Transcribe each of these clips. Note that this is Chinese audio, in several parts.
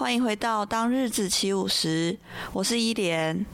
欢迎回到当日子起舞时，我是依莲。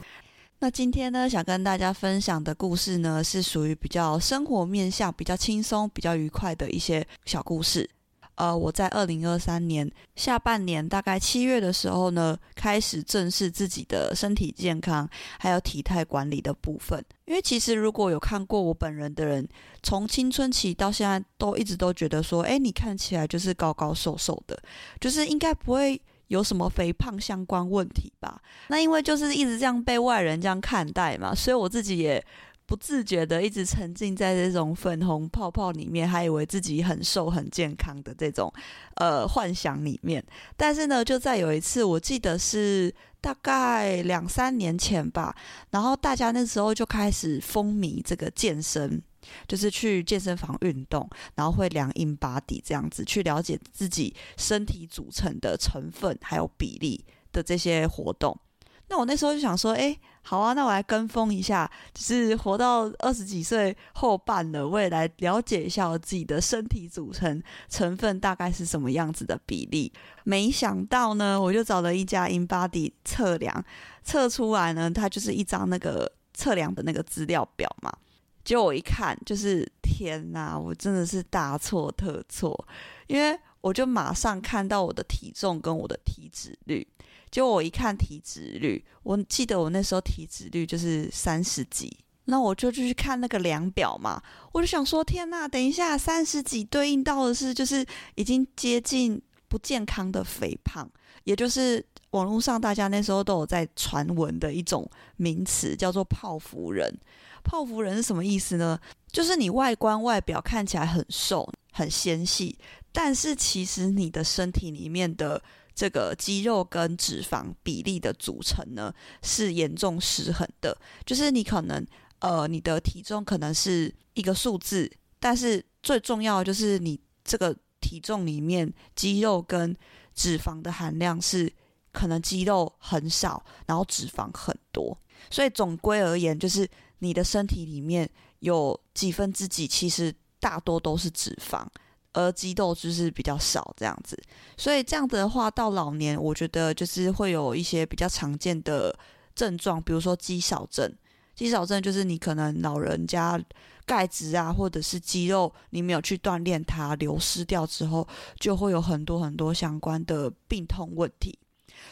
那今天呢，想跟大家分享的故事呢，是属于比较生活面向、比较轻松、比较愉快的一些小故事。呃，我在二零二三年下半年，大概七月的时候呢，开始正视自己的身体健康，还有体态管理的部分。因为其实如果有看过我本人的人，从青春期到现在，都一直都觉得说，哎，你看起来就是高高瘦瘦的，就是应该不会。有什么肥胖相关问题吧？那因为就是一直这样被外人这样看待嘛，所以我自己也不自觉的一直沉浸在这种粉红泡泡里面，还以为自己很瘦很健康的这种呃幻想里面。但是呢，就在有一次，我记得是大概两三年前吧，然后大家那时候就开始风靡这个健身。就是去健身房运动，然后会量 InBody 这样子，去了解自己身体组成的成分还有比例的这些活动。那我那时候就想说，哎，好啊，那我来跟风一下，就是活到二十几岁后半了，我也来了解一下我自己的身体组成成分大概是什么样子的比例。没想到呢，我就找了一家 InBody 测量，测出来呢，它就是一张那个测量的那个资料表嘛。结果我一看，就是天哪！我真的是大错特错，因为我就马上看到我的体重跟我的体脂率。结果我一看体脂率，我记得我那时候体脂率就是三十几，那我就去看那个量表嘛，我就想说天哪！等一下，三十几对应到的是就是已经接近不健康的肥胖，也就是网络上大家那时候都有在传闻的一种名词，叫做泡芙人。泡芙人是什么意思呢？就是你外观外表看起来很瘦、很纤细，但是其实你的身体里面的这个肌肉跟脂肪比例的组成呢，是严重失衡的。就是你可能呃，你的体重可能是一个数字，但是最重要的就是你这个体重里面肌肉跟脂肪的含量是可能肌肉很少，然后脂肪很多。所以总归而言，就是。你的身体里面有几分之几，其实大多都是脂肪，而肌肉就是比较少这样子。所以这样子的话，到老年，我觉得就是会有一些比较常见的症状，比如说肌少症。肌少症就是你可能老人家钙质啊，或者是肌肉你没有去锻炼它，流失掉之后，就会有很多很多相关的病痛问题。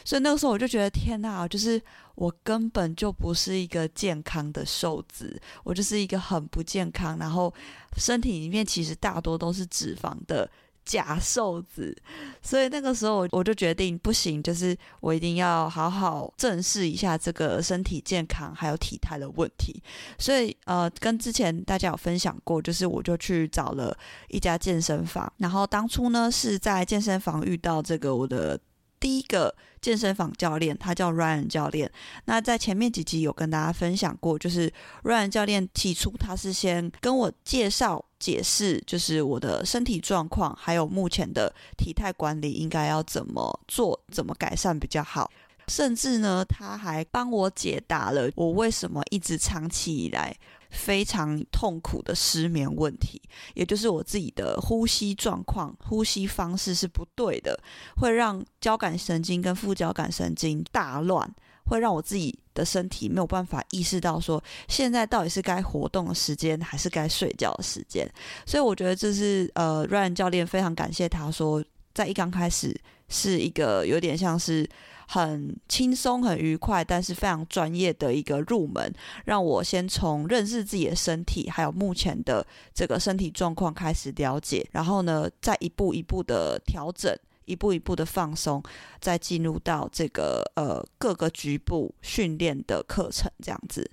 所以那个时候我就觉得天呐，就是我根本就不是一个健康的瘦子，我就是一个很不健康，然后身体里面其实大多都是脂肪的假瘦子。所以那个时候我我就决定不行，就是我一定要好好正视一下这个身体健康还有体态的问题。所以呃，跟之前大家有分享过，就是我就去找了一家健身房，然后当初呢是在健身房遇到这个我的。第一个健身房教练，他叫 Ryan 教练。那在前面几集有跟大家分享过，就是 Ryan 教练起初他是先跟我介绍、解释，就是我的身体状况，还有目前的体态管理应该要怎么做、怎么改善比较好。甚至呢，他还帮我解答了我为什么一直长期以来。非常痛苦的失眠问题，也就是我自己的呼吸状况、呼吸方式是不对的，会让交感神经跟副交感神经大乱，会让我自己的身体没有办法意识到说现在到底是该活动的时间还是该睡觉的时间。所以我觉得这是呃，Ryan 教练非常感谢他说，在一刚开始是一个有点像是。很轻松、很愉快，但是非常专业的一个入门，让我先从认识自己的身体，还有目前的这个身体状况开始了解，然后呢，再一步一步的调整，一步一步的放松，再进入到这个呃各个局部训练的课程这样子。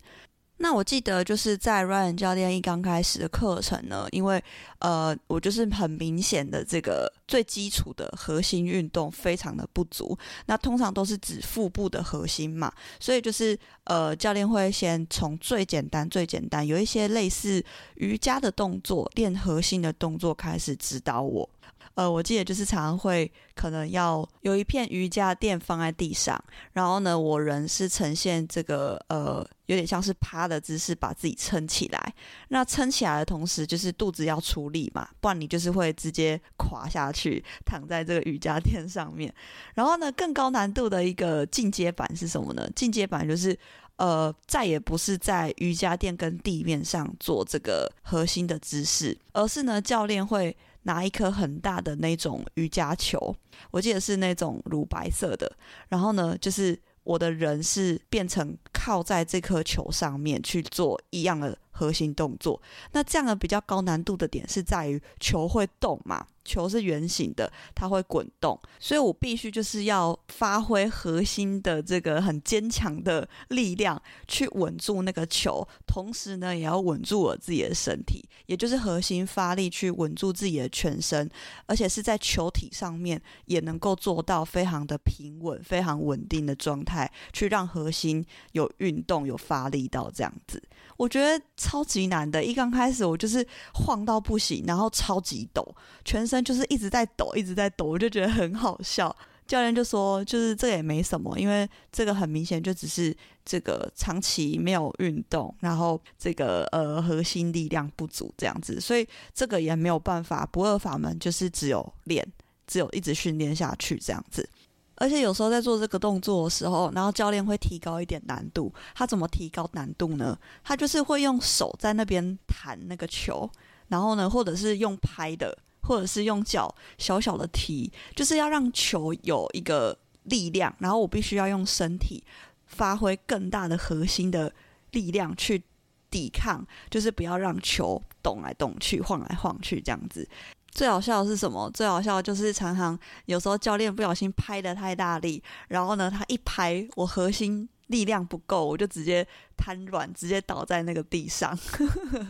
那我记得就是在 Ryan 教练一刚开始的课程呢，因为呃，我就是很明显的这个最基础的核心运动非常的不足。那通常都是指腹部的核心嘛，所以就是呃，教练会先从最简单、最简单，有一些类似瑜伽的动作、练核心的动作开始指导我。呃，我记得就是常常会可能要有一片瑜伽垫放在地上，然后呢，我人是呈现这个呃有点像是趴的姿势，把自己撑起来。那撑起来的同时，就是肚子要出力嘛，不然你就是会直接垮下去，躺在这个瑜伽垫上面。然后呢，更高难度的一个进阶版是什么呢？进阶版就是呃，再也不是在瑜伽垫跟地面上做这个核心的姿势，而是呢，教练会。拿一颗很大的那种瑜伽球，我记得是那种乳白色的。然后呢，就是我的人是变成靠在这颗球上面去做一样的核心动作。那这样的比较高难度的点是在于球会动嘛。球是圆形的，它会滚动，所以我必须就是要发挥核心的这个很坚强的力量去稳住那个球，同时呢，也要稳住我自己的身体，也就是核心发力去稳住自己的全身，而且是在球体上面也能够做到非常的平稳、非常稳定的状态，去让核心有运动、有发力到这样子。我觉得超级难的，一刚开始我就是晃到不行，然后超级抖，全身就是一直在抖，一直在抖，我就觉得很好笑。教练就说，就是这也没什么，因为这个很明显就只是这个长期没有运动，然后这个呃核心力量不足这样子，所以这个也没有办法，不二法门就是只有练，只有一直训练下去这样子。而且有时候在做这个动作的时候，然后教练会提高一点难度。他怎么提高难度呢？他就是会用手在那边弹那个球，然后呢，或者是用拍的，或者是用脚小小的踢，就是要让球有一个力量，然后我必须要用身体发挥更大的核心的力量去抵抗，就是不要让球动来动去、晃来晃去这样子。最好笑的是什么？最好笑的就是常常有时候教练不小心拍的太大力，然后呢，他一拍，我核心力量不够，我就直接瘫软，直接倒在那个地上。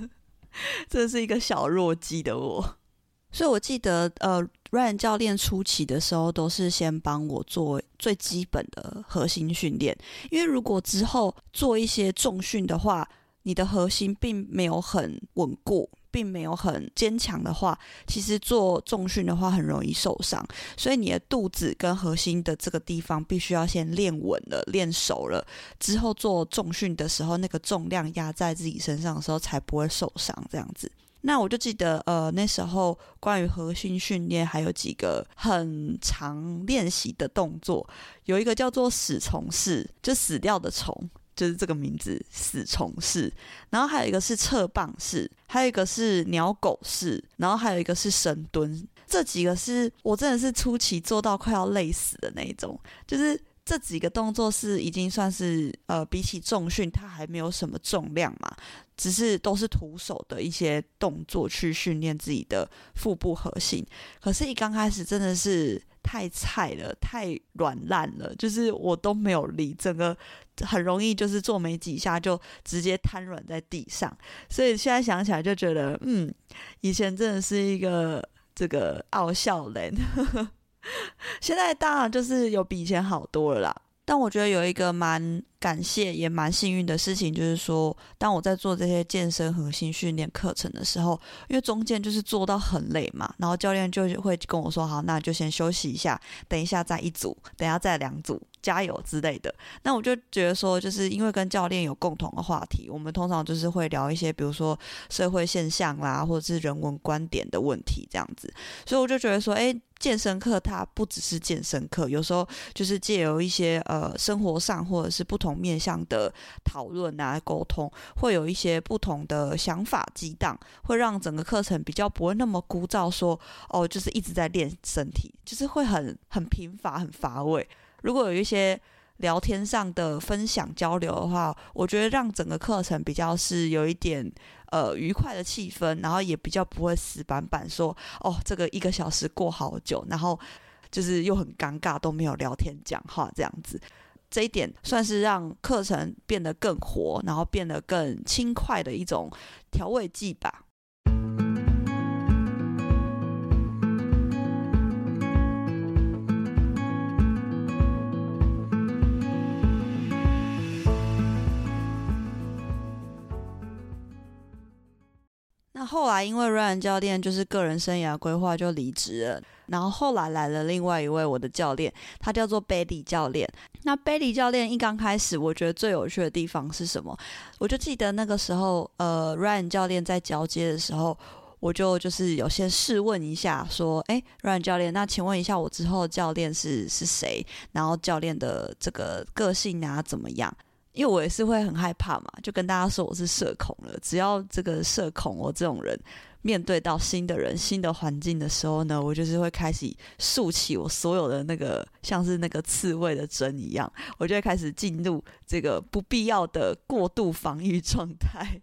这是一个小弱鸡的我，所以我记得呃，Ryan 教练初期的时候都是先帮我做最基本的核心训练，因为如果之后做一些重训的话，你的核心并没有很稳固。并没有很坚强的话，其实做重训的话很容易受伤，所以你的肚子跟核心的这个地方必须要先练稳了、练熟了，之后做重训的时候，那个重量压在自己身上的时候才不会受伤。这样子，那我就记得，呃，那时候关于核心训练还有几个很常练习的动作，有一个叫做死虫式，就死掉的虫。就是这个名字，死虫式，然后还有一个是侧棒式，还有一个是鸟狗式，然后还有一个是深蹲。这几个是我真的是初期做到快要累死的那种。就是这几个动作是已经算是呃，比起重训，它还没有什么重量嘛，只是都是徒手的一些动作去训练自己的腹部核心。可是，一刚开始真的是。太菜了，太软烂了，就是我都没有力，整个很容易就是做没几下就直接瘫软在地上。所以现在想起来就觉得，嗯，以前真的是一个这个傲笑人，现在当然就是有比以前好多了啦。但我觉得有一个蛮感谢也蛮幸运的事情，就是说，当我在做这些健身核心训练课程的时候，因为中间就是做到很累嘛，然后教练就会跟我说：“好，那就先休息一下，等一下再一组，等一下再两组。”加油之类的，那我就觉得说，就是因为跟教练有共同的话题，我们通常就是会聊一些，比如说社会现象啦，或者是人文观点的问题这样子。所以我就觉得说，诶，健身课它不只是健身课，有时候就是借由一些呃生活上或者是不同面向的讨论啊、沟通，会有一些不同的想法激荡，会让整个课程比较不会那么枯燥说，说哦，就是一直在练身体，就是会很很贫乏、很乏味。如果有一些聊天上的分享交流的话，我觉得让整个课程比较是有一点呃愉快的气氛，然后也比较不会死板板说哦，这个一个小时过好久，然后就是又很尴尬都没有聊天讲话这样子。这一点算是让课程变得更活，然后变得更轻快的一种调味剂吧。那后来，因为 Ryan 教练就是个人生涯规划就离职了，然后后来来了另外一位我的教练，他叫做 Bailey 教练。那 Bailey 教练一刚开始，我觉得最有趣的地方是什么？我就记得那个时候，呃，Ryan 教练在交接的时候，我就就是有先试问一下，说：“哎，Ryan 教练，那请问一下，我之后教练是是谁？然后教练的这个个性啊怎么样？”因为我也是会很害怕嘛，就跟大家说我是社恐了。只要这个社恐，我这种人面对到新的人、新的环境的时候呢，我就是会开始竖起我所有的那个像是那个刺猬的针一样，我就会开始进入这个不必要的过度防御状态，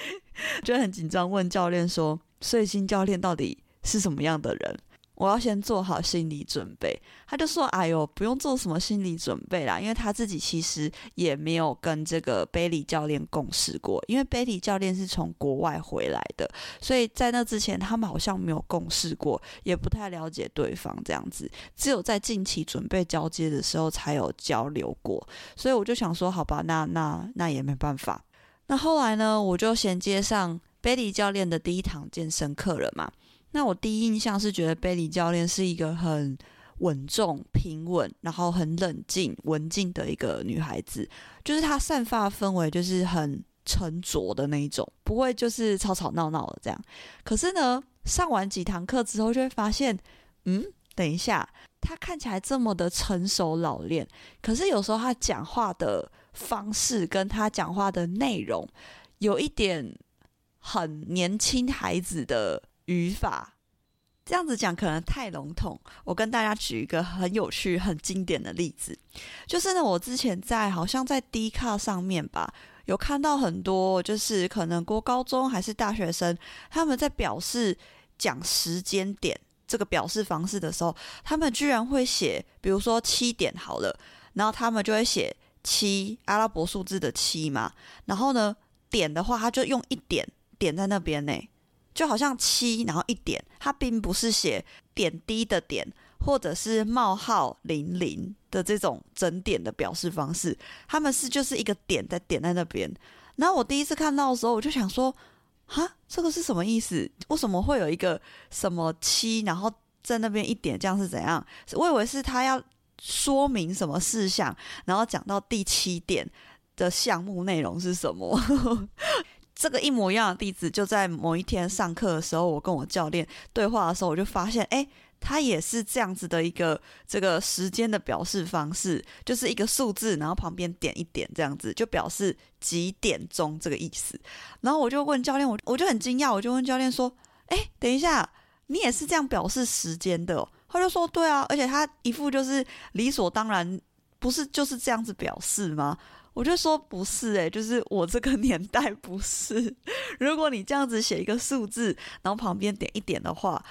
就很紧张，问教练说：“所以新教练到底是什么样的人？”我要先做好心理准备，他就说：“哎呦，不用做什么心理准备啦，因为他自己其实也没有跟这个 Bailey 教练共事过，因为 Bailey 教练是从国外回来的，所以在那之前他们好像没有共事过，也不太了解对方这样子，只有在近期准备交接的时候才有交流过，所以我就想说，好吧，那那那也没办法。那后来呢，我就衔接上 Bailey 教练的第一堂健身课了嘛。”那我第一印象是觉得贝里教练是一个很稳重、平稳，然后很冷静、文静的一个女孩子，就是她散发氛围就是很沉着的那一种，不会就是吵吵闹闹的这样。可是呢，上完几堂课之后，就会发现，嗯，等一下，她看起来这么的成熟老练，可是有时候她讲话的方式跟她讲话的内容，有一点很年轻孩子的。语法这样子讲可能太笼统，我跟大家举一个很有趣、很经典的例子，就是呢，我之前在好像在 D 卡上面吧，有看到很多，就是可能国高中还是大学生，他们在表示讲时间点这个表示方式的时候，他们居然会写，比如说七点好了，然后他们就会写七阿拉伯数字的七嘛，然后呢，点的话他就用一点点在那边呢。就好像七，然后一点，它并不是写点滴的点，或者是冒号零零的这种整点的表示方式，他们是就是一个点在点在那边。然后我第一次看到的时候，我就想说，哈，这个是什么意思？为什么会有一个什么七，然后在那边一点，这样是怎样？我以为是他要说明什么事项，然后讲到第七点的项目内容是什么。这个一模一样的例子，就在某一天上课的时候，我跟我教练对话的时候，我就发现，哎，他也是这样子的一个这个时间的表示方式，就是一个数字，然后旁边点一点，这样子就表示几点钟这个意思。然后我就问教练，我我就很惊讶，我就问教练说，哎，等一下，你也是这样表示时间的？他就说，对啊，而且他一副就是理所当然，不是就是这样子表示吗？我就说不是诶、就是我这个 年代不是。如果你这样子写一个数字，然后旁边点一点的话。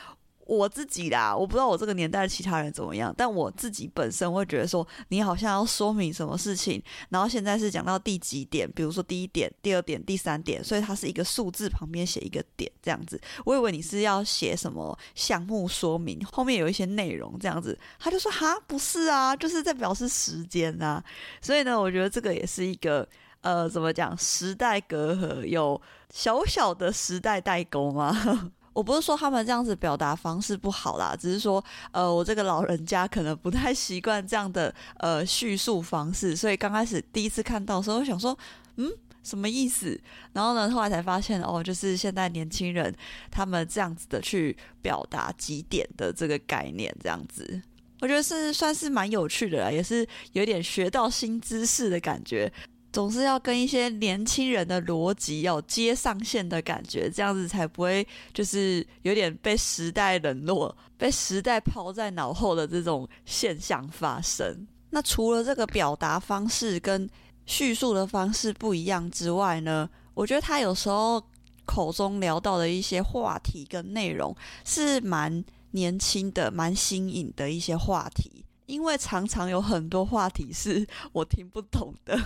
我自己啦，我不知道我这个年代其他人怎么样，但我自己本身会觉得说，你好像要说明什么事情，然后现在是讲到第几点，比如说第一点、第二点、第三点，所以它是一个数字旁边写一个点这样子。我以为你是要写什么项目说明，后面有一些内容这样子，他就说哈，不是啊，就是在表示时间啊。所以呢，我觉得这个也是一个呃，怎么讲，时代隔阂，有小小的时代代沟吗？我不是说他们这样子表达方式不好啦，只是说，呃，我这个老人家可能不太习惯这样的呃叙述方式，所以刚开始第一次看到的时候，想说，嗯，什么意思？然后呢，后来才发现，哦，就是现在年轻人他们这样子的去表达几点的这个概念，这样子，我觉得是算是蛮有趣的啦，也是有点学到新知识的感觉。总是要跟一些年轻人的逻辑要接上线的感觉，这样子才不会就是有点被时代冷落、被时代抛在脑后的这种现象发生。那除了这个表达方式跟叙述的方式不一样之外呢，我觉得他有时候口中聊到的一些话题跟内容是蛮年轻的、蛮新颖的一些话题。因为常常有很多话题是我听不懂的。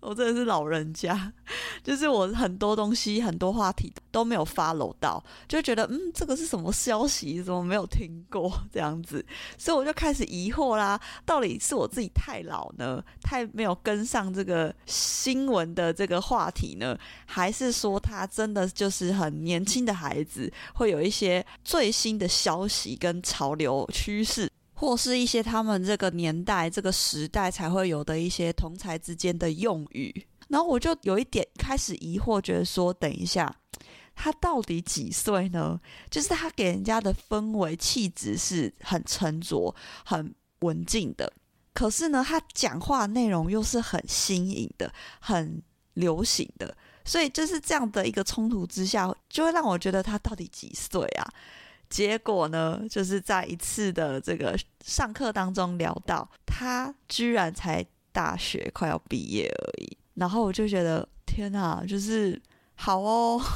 我真的是老人家，就是我很多东西、很多话题都没有 follow 到，就觉得嗯，这个是什么消息？怎么没有听过 这样子？所以我就开始疑惑啦，到底是我自己太老呢，太没有跟上这个新闻的这个话题呢，还是说他真的就是很年轻的孩子，会有一些最新的消息跟潮流趋势？或是一些他们这个年代、这个时代才会有的一些同才之间的用语，然后我就有一点开始疑惑，觉得说，等一下，他到底几岁呢？就是他给人家的氛围、气质是很沉着、很文静的，可是呢，他讲话内容又是很新颖的、很流行的，所以就是这样的一个冲突之下，就会让我觉得他到底几岁啊？结果呢，就是在一次的这个上课当中聊到，他居然才大学快要毕业而已，然后我就觉得天哪，就是好哦。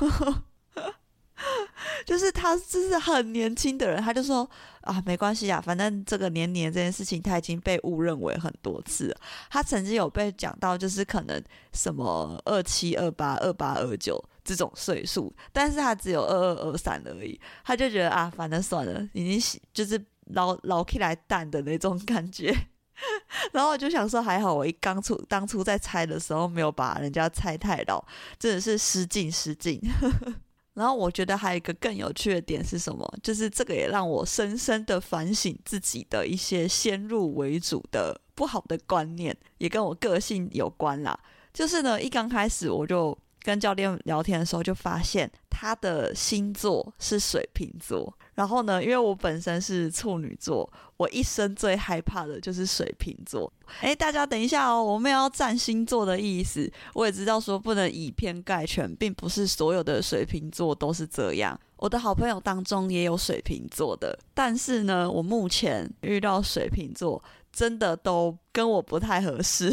就是他，就是很年轻的人，他就说啊，没关系啊，反正这个年年这件事情他已经被误认为很多次。他曾经有被讲到，就是可能什么二七、二八、二八、二九这种岁数，但是他只有二二、二三而已。他就觉得啊，反正算了，已经就是老老起来淡的那种感觉。然后我就想说，还好我一刚出当初在猜的时候没有把人家猜太老，真的是失敬失敬。然后我觉得还有一个更有趣的点是什么？就是这个也让我深深的反省自己的一些先入为主的不好的观念，也跟我个性有关啦。就是呢，一刚开始我就跟教练聊天的时候，就发现他的星座是水瓶座。然后呢，因为我本身是处女座，我一生最害怕的就是水瓶座。诶，大家等一下哦，我没有要占星座的意思。我也知道说不能以偏概全，并不是所有的水瓶座都是这样。我的好朋友当中也有水瓶座的，但是呢，我目前遇到水瓶座真的都跟我不太合适。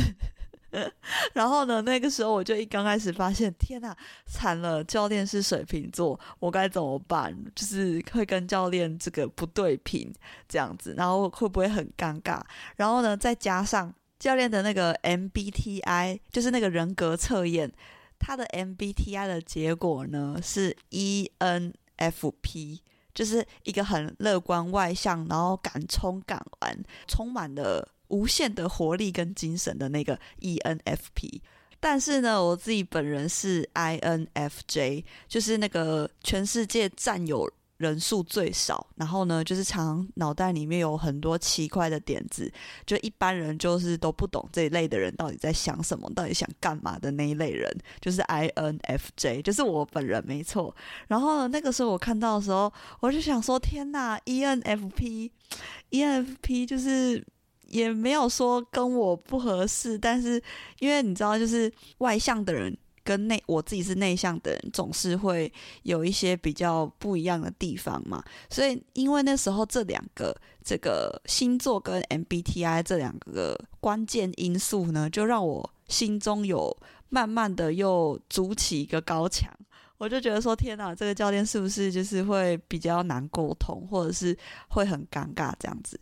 然后呢，那个时候我就一刚开始发现，天哪，惨了！教练是水瓶座，我该怎么办？就是会跟教练这个不对频这样子，然后会不会很尴尬？然后呢，再加上教练的那个 MBTI，就是那个人格测验，他的 MBTI 的结果呢是 ENFP，就是一个很乐观外向，然后敢冲敢玩，充满了。无限的活力跟精神的那个 ENFP，但是呢，我自己本人是 INFJ，就是那个全世界占有人数最少，然后呢，就是常脑袋里面有很多奇怪的点子，就一般人就是都不懂这一类的人到底在想什么，到底想干嘛的那一类人，就是 INFJ，就是我本人没错。然后，那个时候我看到的时候，我就想说，天哪，ENFP，ENFP 就是。也没有说跟我不合适，但是因为你知道，就是外向的人跟内我自己是内向的人，总是会有一些比较不一样的地方嘛。所以因为那时候这两个这个星座跟 MBTI 这两个关键因素呢，就让我心中有慢慢的又筑起一个高墙。我就觉得说，天哪，这个教练是不是就是会比较难沟通，或者是会很尴尬这样子？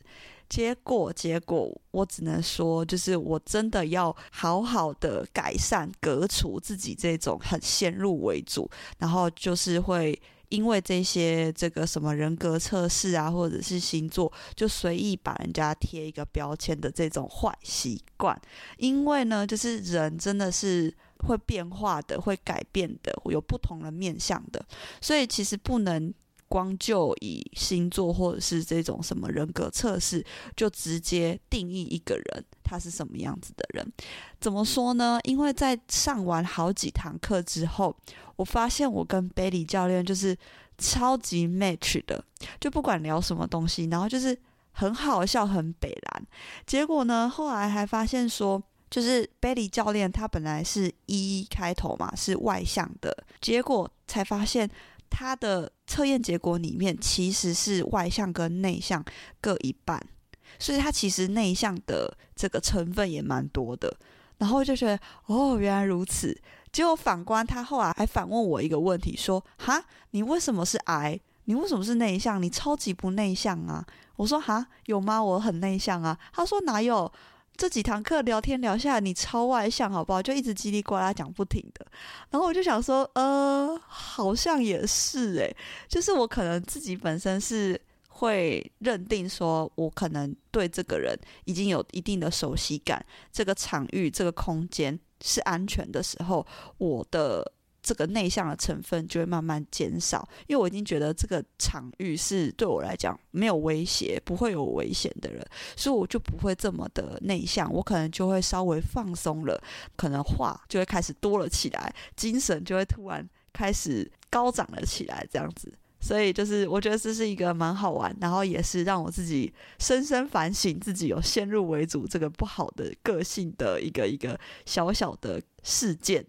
结果，结果，我只能说，就是我真的要好好的改善、革除自己这种很先入为主，然后就是会因为这些这个什么人格测试啊，或者是星座，就随意把人家贴一个标签的这种坏习惯。因为呢，就是人真的是会变化的，会改变的，有不同的面向的，所以其实不能。光就以星座或者是这种什么人格测试，就直接定义一个人他是什么样子的人？怎么说呢？因为在上完好几堂课之后，我发现我跟 b a i l y 教练就是超级 match 的，就不管聊什么东西，然后就是很好笑，很北烂。结果呢，后来还发现说，就是 b a i l y 教练他本来是 E 开头嘛，是外向的，结果才发现。他的测验结果里面其实是外向跟内向各一半，所以他其实内向的这个成分也蛮多的。然后就觉得哦，原来如此。结果反观他后来还反问我一个问题，说：“哈，你为什么是 I？” 你为什么是内向？你超级不内向啊！我说哈，有吗？我很内向啊。他说哪有？这几堂课聊天聊下来，你超外向，好不好？就一直叽里呱啦讲不停的。然后我就想说，呃，好像也是诶，就是我可能自己本身是会认定说，我可能对这个人已经有一定的熟悉感，这个场域、这个空间是安全的时候，我的。这个内向的成分就会慢慢减少，因为我已经觉得这个场域是对我来讲没有威胁、不会有危险的人，所以我就不会这么的内向，我可能就会稍微放松了，可能话就会开始多了起来，精神就会突然开始高涨了起来，这样子。所以就是我觉得这是一个蛮好玩，然后也是让我自己深深反省自己有先入为主这个不好的个性的一个一个小小的事件。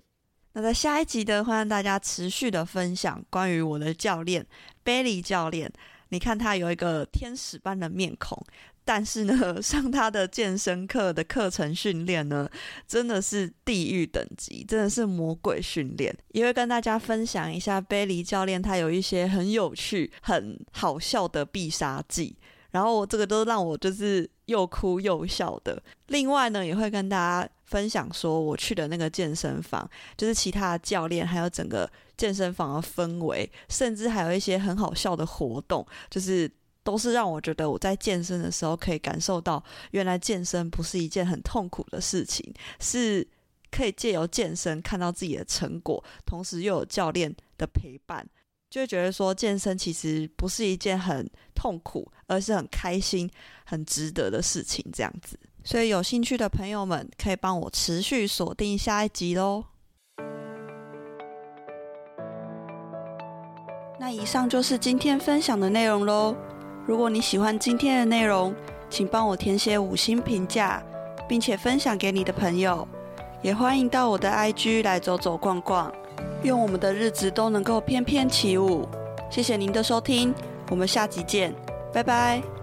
那在下一集的会让大家持续的分享关于我的教练 Bailey 教练。你看他有一个天使般的面孔，但是呢，上他的健身课的课程训练呢，真的是地狱等级，真的是魔鬼训练。也会跟大家分享一下 Bailey 教练他有一些很有趣、很好笑的必杀技。然后我这个都让我就是又哭又笑的。另外呢，也会跟大家分享说，我去的那个健身房，就是其他的教练，还有整个健身房的氛围，甚至还有一些很好笑的活动，就是都是让我觉得我在健身的时候可以感受到，原来健身不是一件很痛苦的事情，是可以借由健身看到自己的成果，同时又有教练的陪伴。就会觉得说，健身其实不是一件很痛苦，而是很开心、很值得的事情，这样子。所以有兴趣的朋友们，可以帮我持续锁定下一集喽。那以上就是今天分享的内容喽。如果你喜欢今天的内容，请帮我填写五星评价，并且分享给你的朋友。也欢迎到我的 IG 来走走逛逛。愿我们的日子都能够翩翩起舞。谢谢您的收听，我们下集见，拜拜。